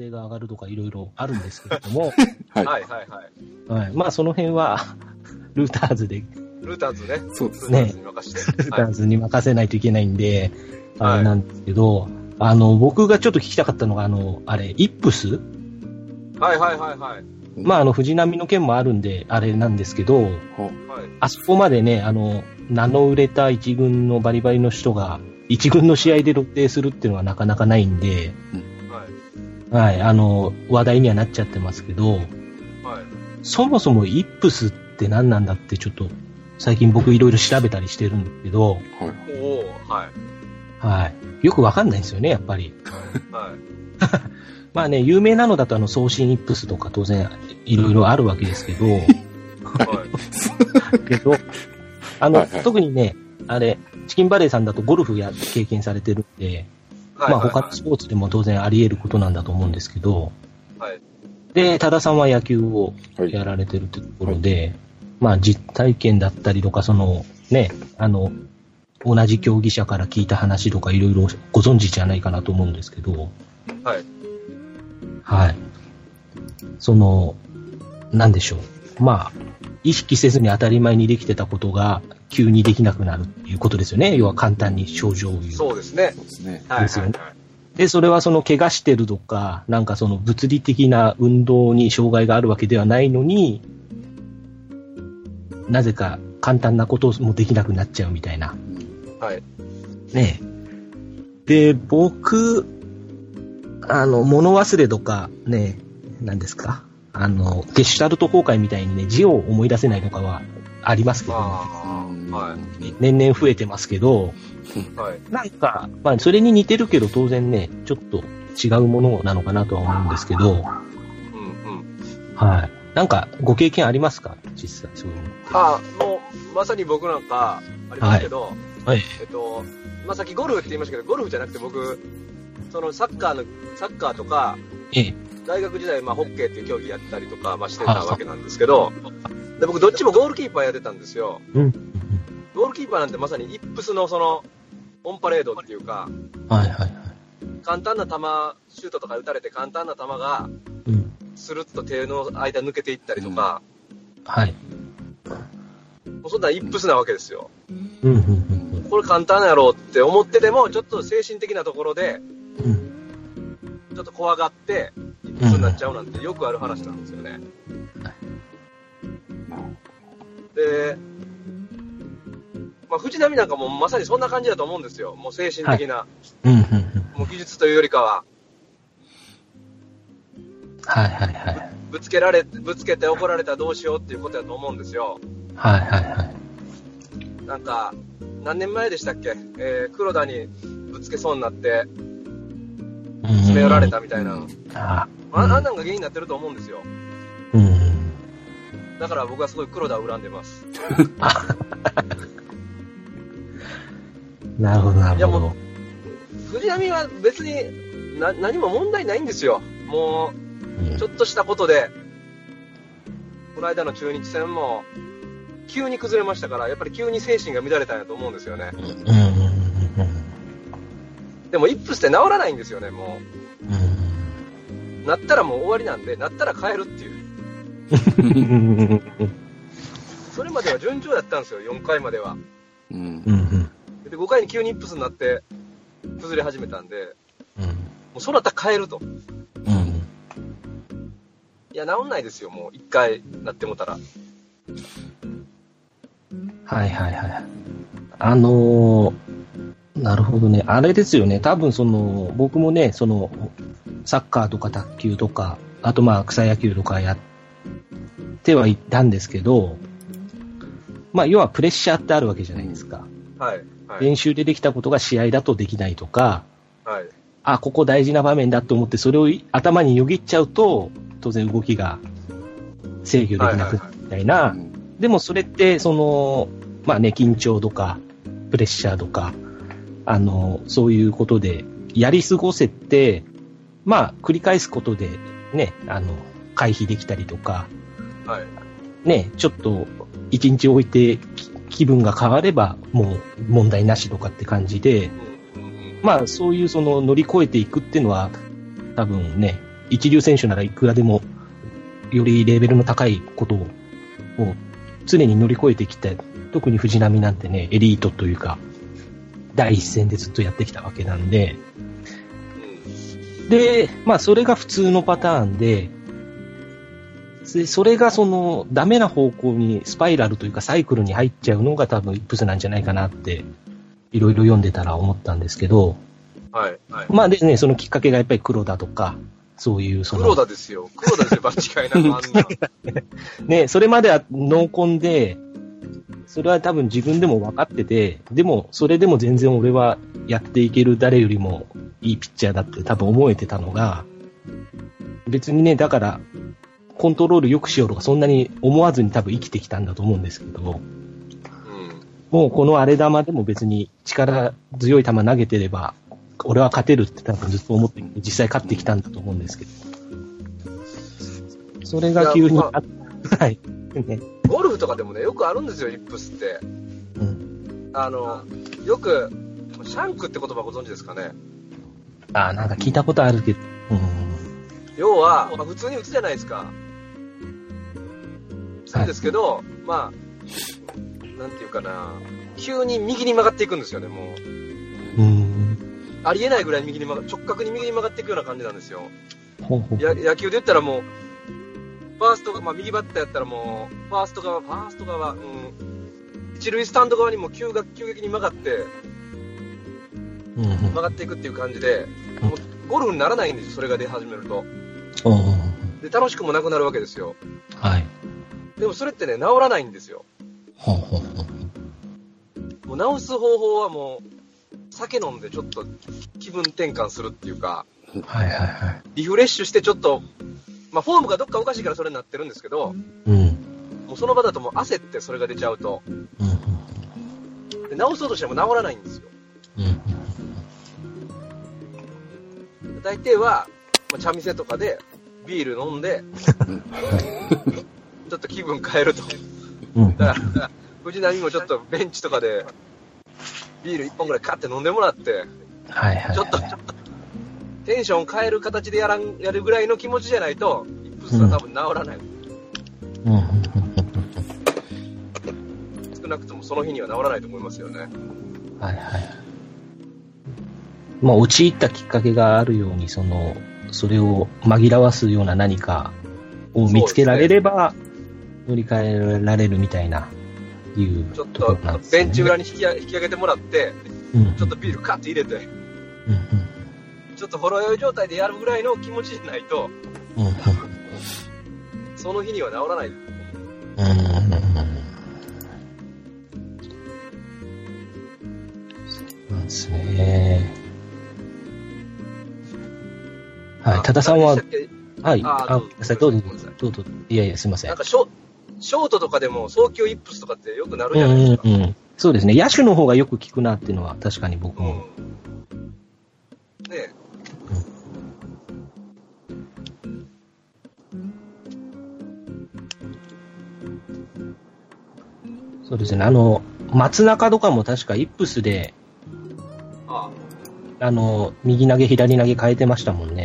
性が上がるとかいろいろあるんですけれども、はい。はいはいはい。はい、まあその辺は、ルーターズで、ルーターズね。そうですルーターズに任せて。ルーターズに任せないといけないんで、はいあれなんですけど、あの、僕がちょっと聞きたかったのが、あの、あれ、イップス？はいはいはいはい。まあ、あの、藤波の件もあるんで、あれなんですけど、ははい。あそこまでね、あの、名の売れた一軍のバリバリの人が、一軍の試合で露呈するっていうのはなかなかないんで、はい。はい、あの、話題にはなっちゃってますけど、はい。そもそもイップスって何なんだってちょっと、最近僕いろいろ調べたりしてるんですけど、はい。はい。はい。よくわかんないんですよね、やっぱり。はい。まあね、有名なのだとあの、送信イップスとか当然いろいろあるわけですけど、はい。けど、あの、はいはい特にね、あれ、チキンバレーさんだとゴルフや経験されてるんで、はい。まあ他のスポーツでも当然あり得ることなんだと思うんですけど、はい。で、多田さんは野球をはい。やられてるってところで、まあ実体験だったりとか、そのね、あの、同じ競技者から聞いた話とかいろいろご存知じゃないかなと思うんですけど、はい。はい。その、なんでしょう。まあ、意識せずに当たり前にできてたことが急にできなくなるっていうことですよね。要は簡単に症状を言う。そうですね。そうですね。はい。ですよねはいで、それはその怪我してるとか、なんかその物理的な運動に障害があるわけではないのに、なぜか簡単なこともできなくなっちゃうみたいな。はい。ねえ。で、僕、あの、物忘れとか、ね、何ですか？あの、ゲシュタルト崩壊みたいにね、字を思い出せないとかはありますけど、はい。年々増えてますけど、はい。なんか、まあ、それに似てるけど、当然ね、ちょっと違うものなのかなとは思うんですけど、うんうん。はい。なんか、ご経験ありますか？実際、そういうの。ああ、もう、まさに僕なんか、ありますけど、はい。えっと、まあ、さっきゴルフって言いましたけど、ゴルフじゃなくて僕、そのサッカーの、サッカーとか、ええ。大学時代、まあ、ホッケーっていう競技やったりとか、まあ、してたわけなんですけど、で僕、どっちもゴールキーパーやってたんですよ。うん。うんゴールキーパーなんてまさにイップスのその、オンパレードっていうか、はいはいはい。簡単な球、シュートとか打たれて簡単な球が、うん。スルッと手の間抜けていったりとか、はい。もうそんなんイップスなわけですよ。うん、うん、うんこれ簡単やろうって思ってても、ちょっと精神的なところで、うん。うん。ちょっと怖がって、イップスになっちゃうなんてよくある話なんですよね。で、まあ、藤波なんかもまさにそんな感じだと思うんですよ。もう精神的な、うん、うん、うん。もう技術というよりかは、はいはいはい。ぶつけられ、ぶつけて怒られたらどうしようっていうことだと思うんですよ。はいはいはい。なんか、何年前でしたっけ？えー黒田にぶつけそうになって、詰め寄られたみたいな。あああんなんが原因になってると思うんですよ。うん。うん。だから僕はすごい黒田を恨んでます。なるほどなるほどいやも。藤波は別にな何も問題ないんですよ。もうんう、ちょっとしたことで、この間の中日戦も、急に崩れましたから、やっぱり急に精神が乱れたんやと思うんですよね。うんうんうんうんでも、イップスって治らないんですよね、もうんう。なったらもう終わりなんで、なったら帰るっていう。うんそれまでは順調だったんですよ、4回までは。うんう。んで、5回に急にイップスになって、崩れ始めたんで、うんもうそうなったら帰ると。うんいや、治んないですよ、もう1回なってもたら。はいはいはい。あのーなるほどね。あれですよね。多分その、僕もね、その、サッカーとか卓球とか、あとまあ草野球とかやってはいたんですけど、まあ要はプレッシャーってあるわけじゃないですか。はい。はい。練習でできたことが試合だとできないとか、はい。あ、ここ大事な場面だと思ってそれを頭によぎっちゃうと、当然動きが制御できなくなるみたいな、でもそれって、その、まあね、緊張とか、プレッシャーとか、あの、そういうことで、やり過ごせて、まあ、繰り返すことで、ね、あの、回避できたりとか、はい。ね、ちょっと、一日置いてき気分が変われば、もう問題なしとかって感じで、まあ、そういうその乗り越えていくっていうのは、多分ね、一流選手ならいくらでも、よりレベルの高いことを、を常に乗り越えてきて、特に藤波なんてね、エリートというか、第一線でずっとやってきたわけなんで、で、まあそれが普通のパターンで、でそれがそのダメな方向にスパイラルというかサイクルに入っちゃうのが多分イップスなんじゃないかなっていろいろ読んでたら思ったんですけど、はい。はい。まあでね、そのきっかけがやっぱり黒田とか、そういうその、黒田ですよ。黒田ですよ、間違いなくあんな。ね、それまでは濃紺で、それは多分自分でも分かってて、でも、それでも全然俺はやっていける誰よりもいいピッチャーだって多分思えてたのが、別にね、だから、コントロール良くしようとかそんなに思わずに多分生きてきたんだと思うんですけど、うん。もうこの荒れ玉でも別に力強い球投げてれば、俺は勝てるって多分ずっと思って、実際勝ってきたんだと思うんですけど。それが急に、いやあはい。ね。ゴルフとかでもね、よくあるんですよ、イップスって。うん。あの、よく、シャンクって言葉ご存知ですかね？あなんか聞いたことあるけど、うん。要は、まあ、普通に打つじゃないですか。そうですけど、まあ、なんていうかな、急に右に曲がっていくんですよね、もう。うん。ありえないぐらい右に曲が、直角に右に曲がっていくような感じなんですよ。ほうほう。や野球で言ったらもう、ファーストが、まあ右バッターやったらもう、ファースト側、ファースト側、うん、一塁スタンド側にも急が急激に曲がって、うんうん曲がっていくっていう感じで、うんもうゴルフにならないんですよ、それが出始めると。で、楽しくもなくなるわけですよ。はい。でもそれってね、治らないんですよ。もう治す方法はもう、酒飲んでちょっと気分転換するっていうか、はいはいはい。リフレッシュしてちょっと、まあフォームがどっかおかしいからそれになってるんですけど、うん。うんもうその場だともう焦ってそれが出ちゃうと、うんで治そうとしても治らないんですよ。うんうん大抵は、まあ、茶店とかでビール飲んで、ちょっと気分変えると。うんだから、藤波もちょっとベンチとかで、ビール1本ぐらいカッて飲んでもらって、はいはいはい。ちょっと、ちょっと、テンション変える形でやらん、やるぐらいの気持ちじゃないと、イップスは多分治らない。うんうんうん少なくともその日には治らないと思いますよね。はいはい。まあ、陥ったきっかけがあるように、その、それを紛らわすような何かを見つけられれば、乗り換えられるみたいな、いうちょっとね。ベンチ裏に引き上げ引き上げてもらって、うん、ちょっとビールカッて入れて、うんちょっとほろ酔い状態でやるぐらいの気持ちじゃないと、うん、うん、その日には治らない。うん、うん。なんですね。はい、多田さんははい、あごめんなさい、どうぞどうぞ。いやいや、すいませんなん。かショショートとかでも早球イップスとかってよくなるうんじゃないですか。うんうん。そうですね。野手の方がよく聞くなっていうのは確かに僕も。うん。ねえそうですね。あの、松中とかも確かイップスで、ああの、右投げ、左投げ変えてましたもんね。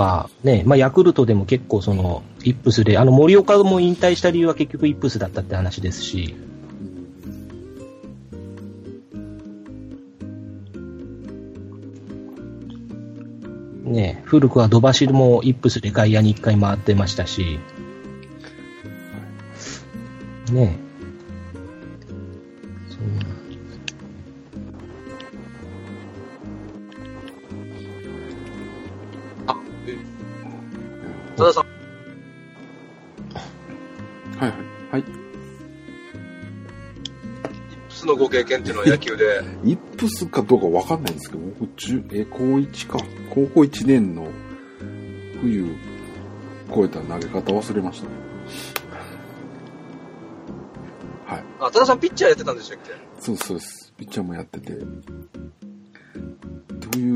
か、ね、まあ、ヤクルトでも結構その、イップスで、あの、森岡も引退した理由は結局イップスだったって話ですし、ね、古くは土橋もイップスで外野に一回回ってましたし、ね。はいはい。はい。イップスのご経験っていうのは野球で、イップスかどうかわかんないんですけど、僕、中え、高1か。高校1年の冬、超えた投げ方忘れました。はい。あ、多田さんピッチャーやってたんでしたっけ？そうそうです。ピッチャーもやってて。どうい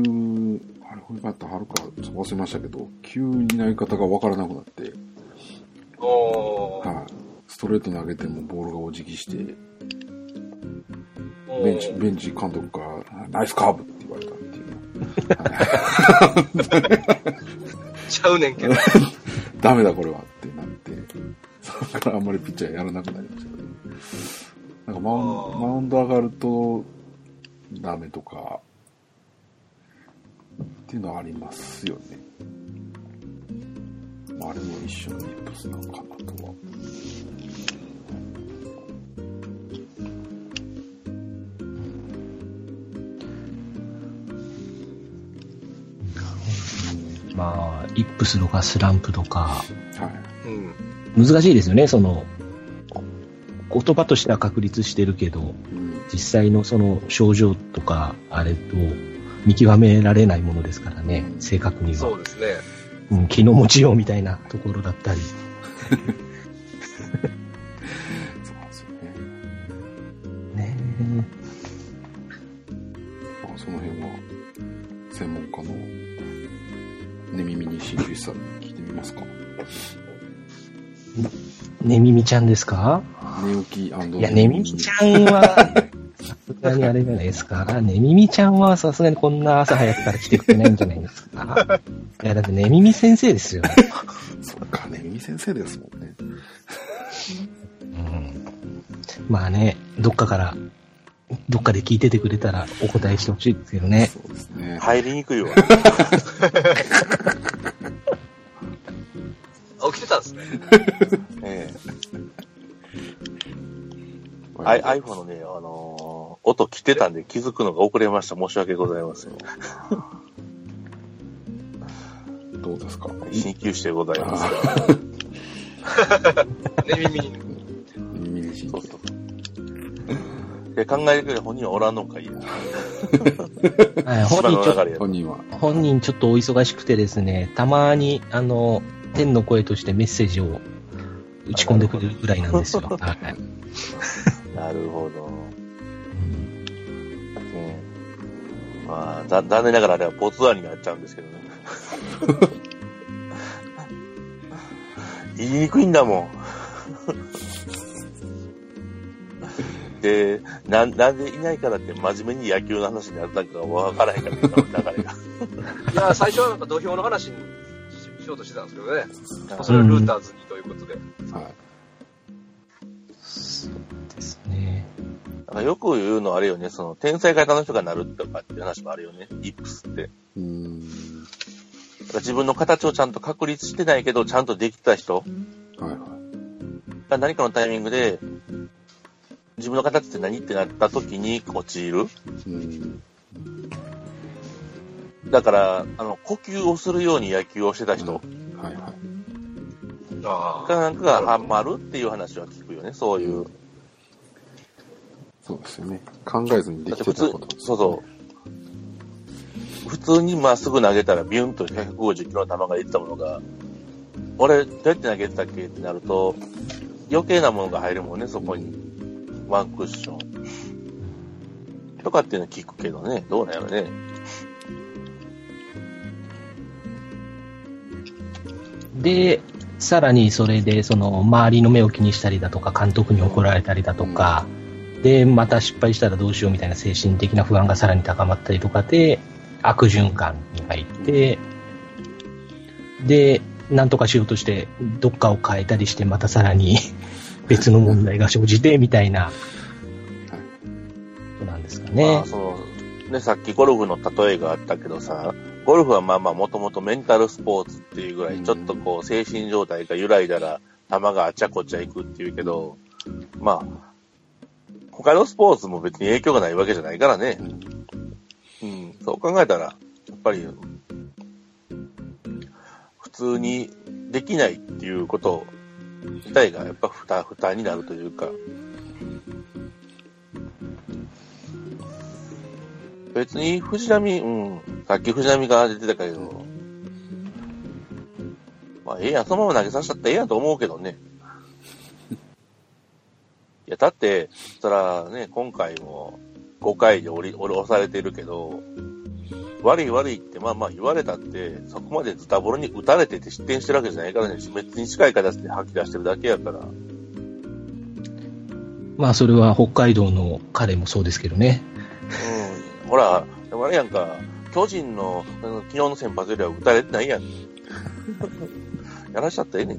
う、あれ、これかったはるか、忘れましたけど、急に投げ方がわからなくなって、トトレート投げてもボールがお辞儀して、ベンチ、ベンチ監督から、ナイスカーブって言われたっていうね。ちゃうねんけど。ダメだこれはってなって、それからあんまりピッチャーやらなくなりましたけど、なんかマウンマウンド上がるとダメとか、っていうのはありますよね。まああれも一緒のイップスなのかなとは。まあ、イップスとかスランプとか、はい。うん。難しいですよね、その、言葉としては確立してるけど、うん。実際のその症状とか、あれと見極められないものですからね、正確には。そうですね。うん、気の持ちようみたいなところだったり。みみちゃんですか？寝起きいや、ねみみちゃんは、さすがにあれじゃないですか。ねみみちゃんはさすがにこんな朝早くから来てくれないんじゃないですか。いや、だってねみみ先生ですよ。そっか、寝耳先生ですもんね。うん、まあね、どっかから、どっかで聞いててくれたらお答えしてほしいですけどね。そうですね。入りにくいわ。あ、起きてたんですね。ええ。アイ iPhone のね、あのー音切ってたんで気づくのが遅れました。申し訳ございません。どうですか？鍼灸師でございます。あ寝 耳に。そうそう。で、考えてくれ本人はおらんのかいや。はい、本人ちょっ今の流れや本人は。と、本人ちょっとお忙しくてですね、たまに、あの、天の声としてメッセージを打ち込んでくれるぐらいなんですよ。はい。なるほど。うんねまあ、だ残念ながらあれはポツワになっちゃうんですけどね。言いにくいんだもん。で、な、なんでいないからって真面目に野球の話になったかわからへんから、流れが。いや、最初はなんか土俵の話にししようとしてたんですけどね。それをルーターズにということで。はい。そうですね。なんかよく言うのはあれよね、その、天才型の人がなるとかっていう話もあるよね、イップスって。うーん。だから自分の形をちゃんと確立してないけど、ちゃんとできた人はいはい。が何かのタイミングで、自分の形って何ってなった時に陥る。うーん。だから、あの、呼吸をするように野球をしてた人はいはい。あがなんかがハマるっていう話は聞くよね、そういう。そうですよね。考えずにできてたこと、そうそう。普通にまっすぐ投げたらビュンと150キロの球が出てたものが、俺、どうやって投げてたっけってなると、余計なものが入るもんね、そこに。ワンクッション。とかっていうの聞くけどね、どうなんやろね。で、さらにそれで、その、周りの目を気にしたりだとか、監督に怒られたりだとか、で、また失敗したらどうしようみたいな精神的な不安がさらに高まったりとかで、悪循環に入って、で、なんとかしようとして、どっかを変えたりして、またさらに 別の問題が生じて、みたいな、ことなんですかまねあ、。その、ね、さっきゴルフの例えがあったけどさ、ゴルフはまあまあもともとメンタルスポーツっていうぐらい、ちょっとこう精神状態が揺らいだら球があちゃこちゃ行くっていうけど、まあ、他のスポーツも別に影響がないわけじゃないからね。うん、そう考えたら、やっぱり、普通にできないっていうこと自体がやっぱ負担、負担になるというか、別に藤波、うん、さっき藤波が出てたけど、まあ、ええやん、そのまま投げさせたったらええやんと思うけどね。いや、だって、そらね、今回も5回で折り、折り押されてるけど、悪い悪いってまあまあ言われたって、そこまでズタボロに打たれてて失点してるわけじゃないからね、滅に近い形で吐き出してるだけやから。まあ、それは北海道の彼もそうですけどね。うん。ほら、でもあれやんか、巨人のあの昨日の先発よりは打たれてないやん。やらしちゃったらええねん。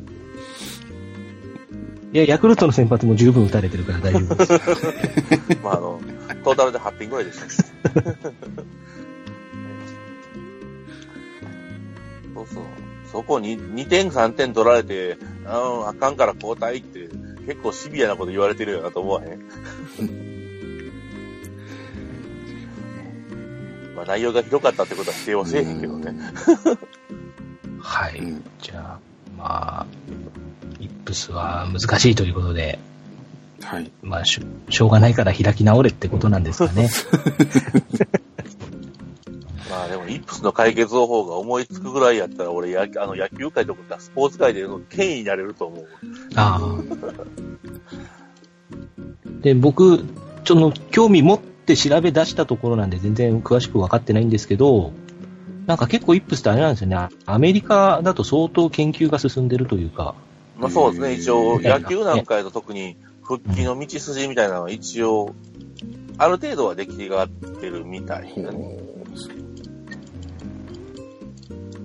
いや、ヤクルトの先発も十分打たれてるから大丈夫です。まあ、あの、トータルで8点ぐらいでした。そうそう。そこに2点3点取られて、ああかんから交代って結構シビアなこと言われてるよなと思わへん？まあ内容がひどかったってことは否定はせえへんけどね。はい。うんじゃあ、まあ、イップスは難しいということで、はい。まあしょ、しょうがないから開き直れってことなんですかね。まあでも、イップスの解決方法が思いつくぐらいやったら、俺、やあの野球界とかスポーツ界での権威になれると思う。ああ。で、僕、ちょっと興味持って調べ出したところなんで全然詳しく分かってないんですけど、なんか結構イップスってあれなんですよね。アメリカだと相当研究が進んでるというか、まあそうですね、一応、うん。野球なんかやと特に復帰の道筋みたいなのは一応、ある程度は出来がってるみたい。なね。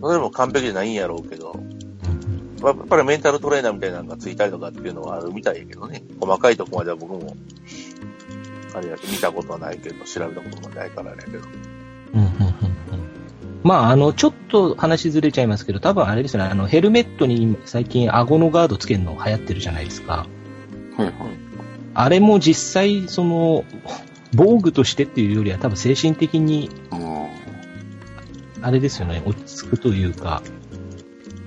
それも完璧じゃないんやろうけど、まあやっぱりメンタルトレーナーみたいなのがついたりとかっていうのはあるみたいやけどね。細かいとこまでは僕も、あれやけど見たことはないけど、調べたこともないからやけど。うんうんうんうんまあ、あの、ちょっと話ずれちゃいますけど、多分あれですよね、あの、ヘルメットに最近顎のガードつけるの流行ってるじゃないですか。はいはい。あれも実際、その、防具としてっていうよりは多分精神的に、あれですよね、落ち着くというか、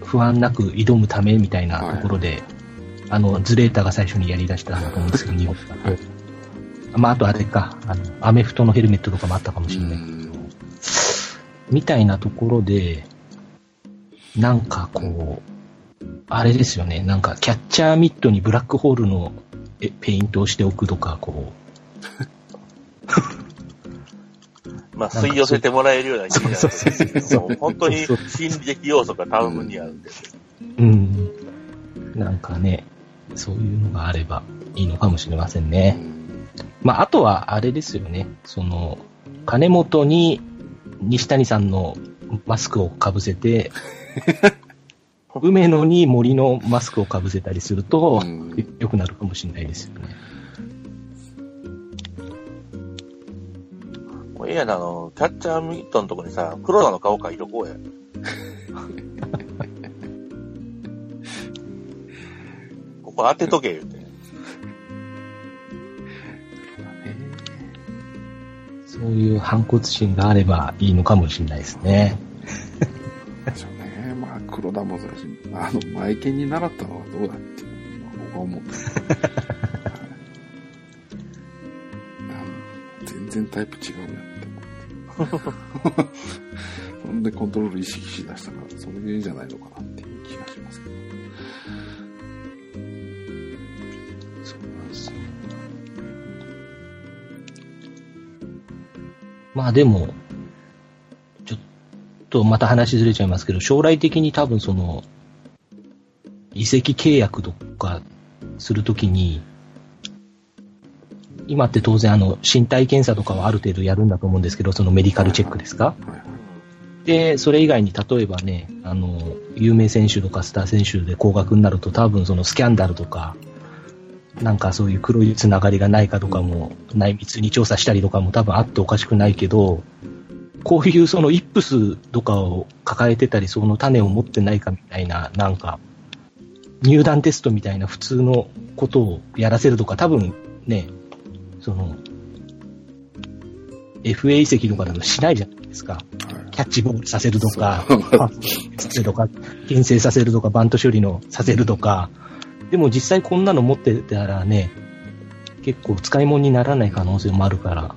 不安なく挑むためみたいなところで、あの、ズレータが最初にやり出したんだと思うんですけど、日本だとはいまあ、あとあれか、あの、アメフトのヘルメットとかもあったかもしれない。うんみたいなところで、なんかこう、あれですよね、なんかキャッチャーミットにブラックホールのえペイントをしておくとか、こ まあ、吸い寄せてもらえるような気になる。んですけども、本当に心理的要素が多分にあるんで。す。う、うん、なんかね、そういうのがあればいいのかもしれませんうね。んまあ、あとはあれですよね、その、金本に西谷さんのマスクをかぶせて、梅野に森のマスクをかぶせたりすると、うん良くなるかもしれないですよね。もうええやな、あの、キャッチャーミットのとこにさ、黒田の顔描いとこうや。ここ当てとけ、言うて。そういう反骨心があればいいのかもしれないですね。でしょうね。まあ、黒田もそうだし、あの、前剣に習ったのはどうだって僕は思って。全然タイプ違うやんって思って。そんでコントロール意識しだしたから、それでいいんじゃないのかなまあでも、ちょっとまた話ずれちゃいますけど、将来的に多分その、移籍契約とかするときに、今って当然あの、身体検査とかはある程度やるんだと思うんですけど、そのメディカルチェックですか？で、それ以外に例えばね、あの、有名選手とかスター選手で高額になると多分そのスキャンダルとか、なんかそういう黒いつながりがないかとかも、内密に調査したりとかも多分あっておかしくないけど、こういうそのイップスとかを抱えてたり、その種を持ってないかみたいな、なんか、入団テストみたいな普通のことをやらせるとか、多分ね、その、FA 移籍とかだとしないじゃないですか。はいキャッチボールさせるとか、パス させるとか、牽制させるとか、バント処理のさせるとか、でも実際こんなの持ってたらね、結構使い物にならない可能性もあるから、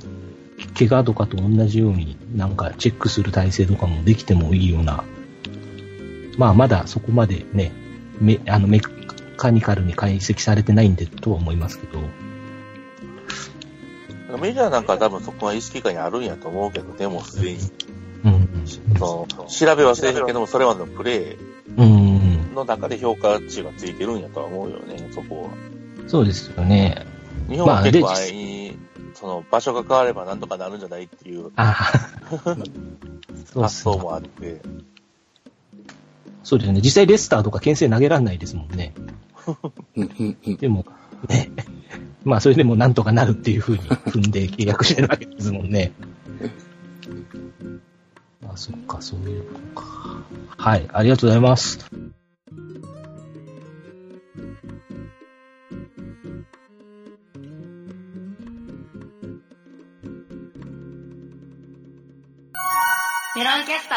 怪我とかと同じようになんかチェックする体制とかもできてもいいような、まあまだそこまでね、メあのメカニカルに解析されてないんでとは思いますけど、メジャーなんかは多分そこは意識下にあるんやと思うけど、でもすでに、うん、その、調べはせえへんけども、それまでのプレうん、うん、ーの中で評価値がついてるんやとは思うよね、そこは。そうですよね。日本は結構安易に、その場所が変わればなんとかなるんじゃないっていう 発想もあって、そうですね。実際レスターとか牽制投げられないですもんね。うんうんうんでも、ね。まあ、それでもなんとかなるっていう風に踏んで契約してるわけですもんね。あ、そっか、そういうことか。はい、ありがとうございます。メロンキャスト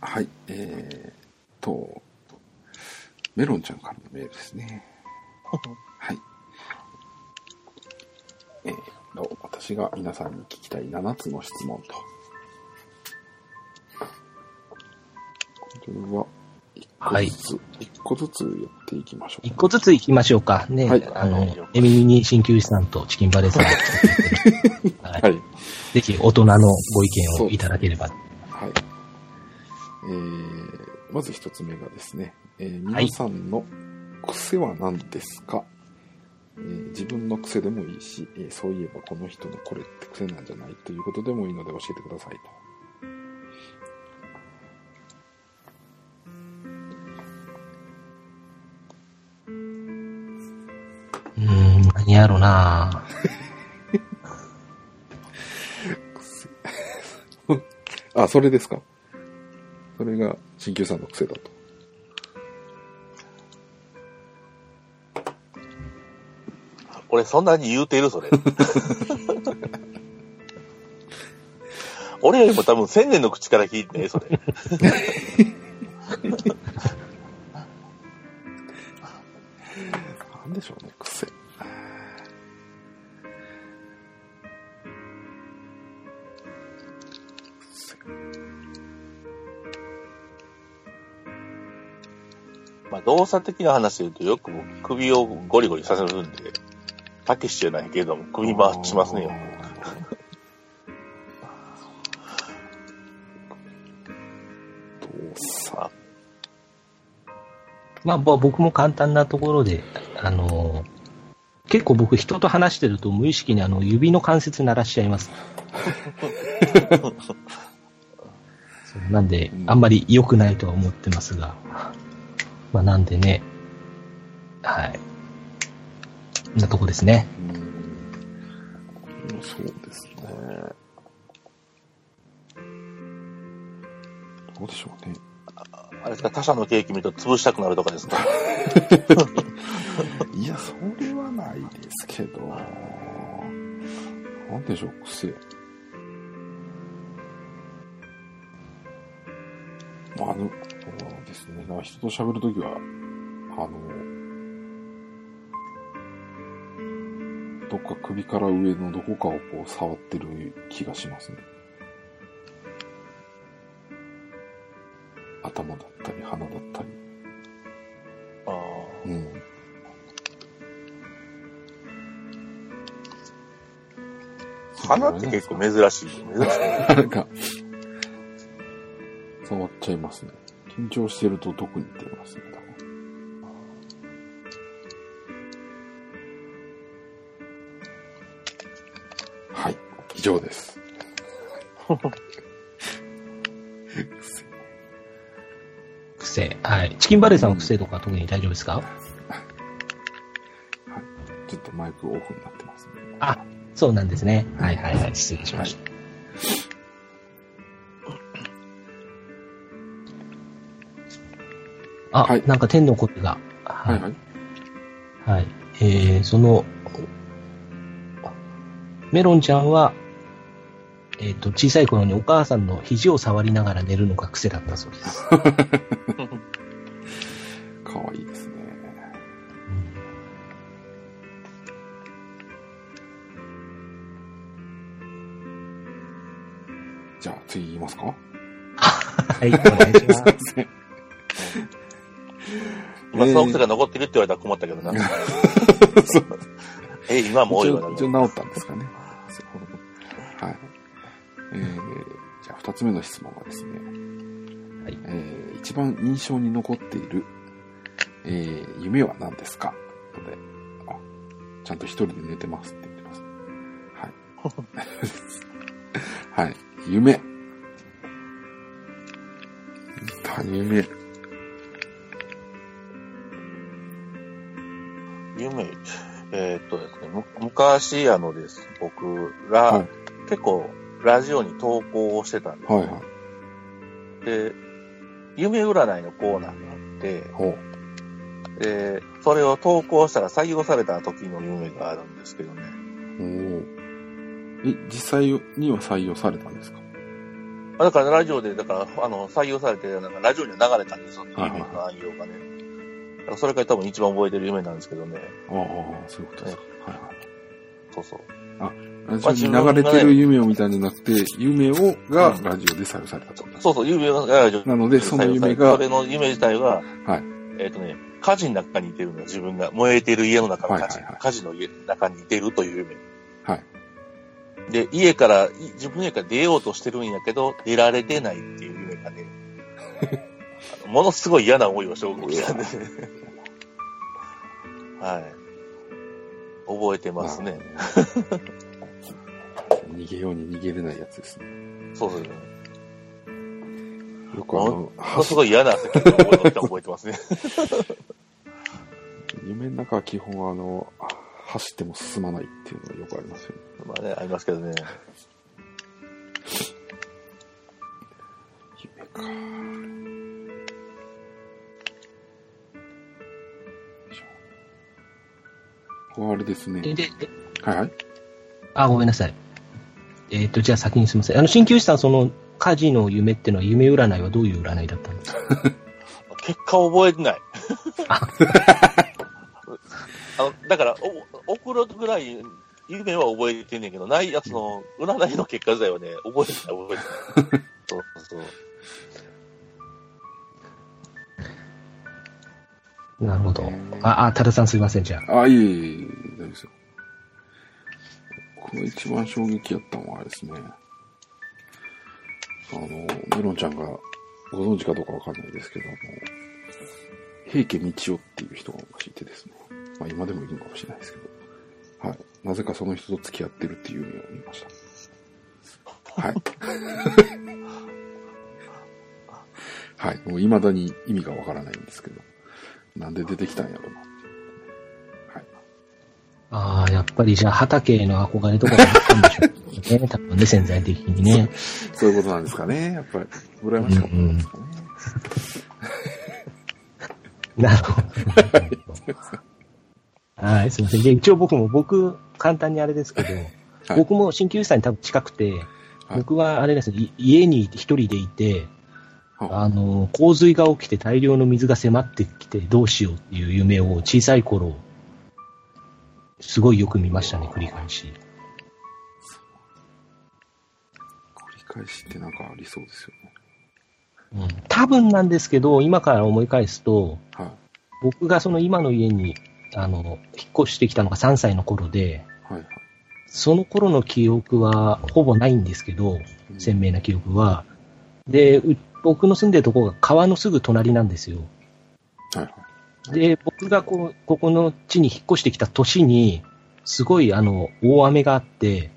はい、えーと、メロンちゃんからのメールですね。はい。えーと、私が皆さんに聞きたい7つの質問と。これは、1個ずつ、一個ずつやっていきましょう。一個ずつ行きましょうか。ね、はいあの、エミに鍼灸師さんとチキンバレーさん はい、はい。ぜひ大人のご意見をいただければ。はい。えー、まず一つ目がですね、えー皆さんの癖は何ですか、えー自分の癖でもいいし、えーそういえばこの人のこれって癖なんじゃないということでもいいので教えてくださいと。うーん、何やろなあ、それですかそれが鍼灸さんの癖だと。俺そんなに言うてるそれ。俺よりも多分千年の口から聞いてね、それ。まあ動作的な話で言うとよく僕首をゴリゴリさせるんで、たけしじゃないけれども首回しますね。よ動作。まあ、ぼ僕も簡単なところで、あの結構僕人と話してると無意識にあの指の関節鳴らしちゃいます。なんで、あんまり良くないとは思ってますが。まあなんでね、はい。なとこですね。うんそうですね。どうでしょうね。あれですか、他社のケーキ見ると潰したくなるとかですか？いや、それはないですけど、なんでしょう、癖。あの、そうですね。なんか人と喋るときは、あの、どっか首から上のどこかをこう触ってる気がしますね。頭だったり、鼻だったり。あうん。ー鼻って結構珍しい。珍しい。なんか、ちゃいますね。緊張してると特に出ますね。はい、以上です。癖。はい。チキンバレーさんの癖とか特に大丈夫ですか、ちょっとマイクオフになってますね。あ、そうなんですね。はいはいはい。失礼しました。あ、はいなんか天の声が。ははいはい。はい。えー、その、メロンちゃんは、えっ、と、小さい頃にお母さんの肘を触りながら寝るのが癖だったそうです。かわいいですね。じゃあ次言いますか？はい、お願いします。今その癖が残ってるって言われたら困ったけどな。そうえ、今も多い一わな。応一応治ったんですかね。はい。えー、じゃあ二つ目の質問はですね。はいえー、一番印象に残っている、えー、夢は何ですか？ので、あ、ちゃんと一人で寝てますって言ってます。はい。はい。夢。夢。夢、えーっとですね、む昔、あのです、僕ら、はい結構、ラジオに投稿をしてたんですよ。はいはい。で、夢占いのコーナーがあって。で、それを投稿したら採用された時の夢があるんですけどね。おーえ、実際には採用されたんですか？あだからラジオで、だから、あの、採用されて、なんかラジオには流れたんですよ、はいはい夢の内容がね。だからそれが多分一番覚えてる夢なんですけどね。ああ、そういうことですか。はいはい。そうそう。ラジオに流れてる夢を見たんじゃなくて、夢をがラジオで採用されたとですそうそう、夢がラジオなので、その夢が、それの夢自体は、はいえっ、とね、火事の中にいてるのよ、自分が。燃えてる家の中の火事。はいはいはい火事の家の中にいてるという夢。はい。で、家から、い自分の家から出ようとしてるんやけど、出られてないっていう夢がね、ものすごい嫌な思いをして起きたんでね。はい。覚えてますね。逃げように逃げれないやつですね。そうそう。よくあの、ものすごい嫌な覚え覚えて覚えてますね。夢の中は基本あの、あ走っても進まないっていうのがよくありますよね。まあね、ありますけどね。夢か。これあれですね。で、で、ではいはい。あ、ごめんなさい。えっ、と、じゃあ先にすみません。あの、鍼灸師さん、その、火事の夢っていうのは、夢占いはどういう占いだったんですか？結果覚えてない。あ あの、だから、お、送るぐらい、夢は覚えてんねんけど、ないやつの、占いの結果自体はね、覚えてない、覚えてない。そうそう。なるほど。あ、あ、多田さんすいません、じゃあ。あ、いえいえいえ、大丈夫ですよ。この一番衝撃やったのはあれですね。あの、メロンちゃんがご存知かどうかわかんないですけども、平家道夫っていう人が昔いてですね。まあ今でもいるのかもしれないですけど。はい。なぜかその人と付き合ってるっていう夢を見ました。はい。はい。もう未だに意味がわからないんですけど。なんで出てきたんやろうな。はい。ああ、やっぱりじゃあ、畑への憧れとかがあったんでしょうね。多分ね、潜在的にね。そういうことなんですかね。やっぱり、羨ましかったんですかね。なるほど。はい、すいません。で、一応僕も、僕、簡単にあれですけど、はい僕も鍼灸師さんに多分近くて、はい僕はあれですね、い家に一人でいて、はあの、洪水が起きて大量の水が迫ってきてどうしようっていう夢を小さい頃、すごいよく見ましたね、繰り返し。繰り返しってなんかありそうですよね。うん、多分なんですけど、今から思い返すと、は僕がその今の家に、あの、引っ越してきたのが3歳の頃で、い。はいはい。その頃の記憶はほぼないんですけど、鮮明な記憶は。で、う僕の住んでるところが川のすぐ隣なんですよ。はいはい。で、僕がこう、ここの地に引っ越してきた年に、すごいあの、大雨があって、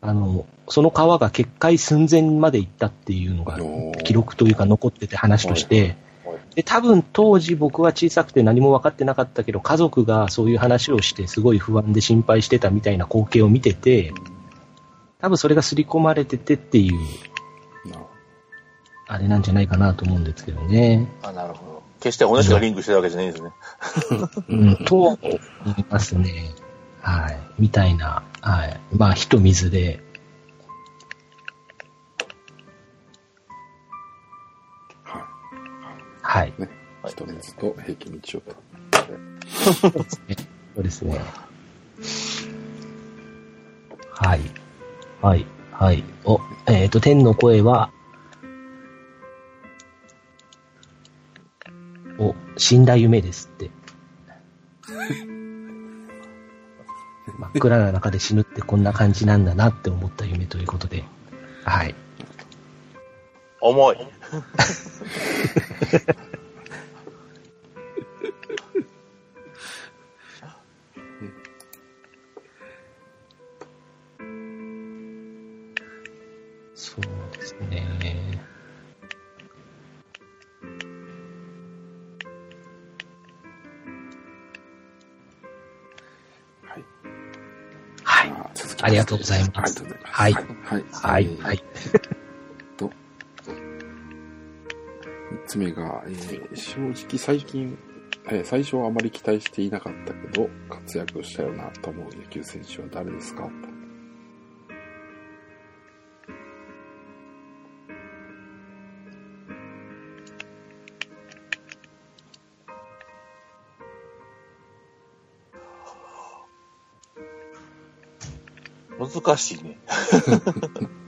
あの、その川が決壊寸前まで行ったっていうのが記録というか残ってて話として、で、多分当時僕は小さくて何も分かってなかったけど、家族がそういう話をしてすごい不安で心配してたみたいな光景を見てて、多分それが刷り込まれててっていう、あれなんじゃないかなと思うんですけどね。あ、なるほど。決して同じがリンクしてるわけじゃないんですね。うん、と思いますね。はい。みたいな、はい。まあ、火と水で、ど。はい。はい。ね。人水と平家道夫と。そうですね。はい。はい。はい。お、えっ、と、天の声は、お、死んだ夢ですって。真っ暗な中で死ぬってこんな感じなんだなって思った夢ということで。はい。重い。りがとうございますありがとうございます。はいはい。はい。えーはい。と、三つ目が、えー正直最近、えー最初はあまり期待していなかったけど、活躍したよなと思う野球選手は誰ですか？難しいね。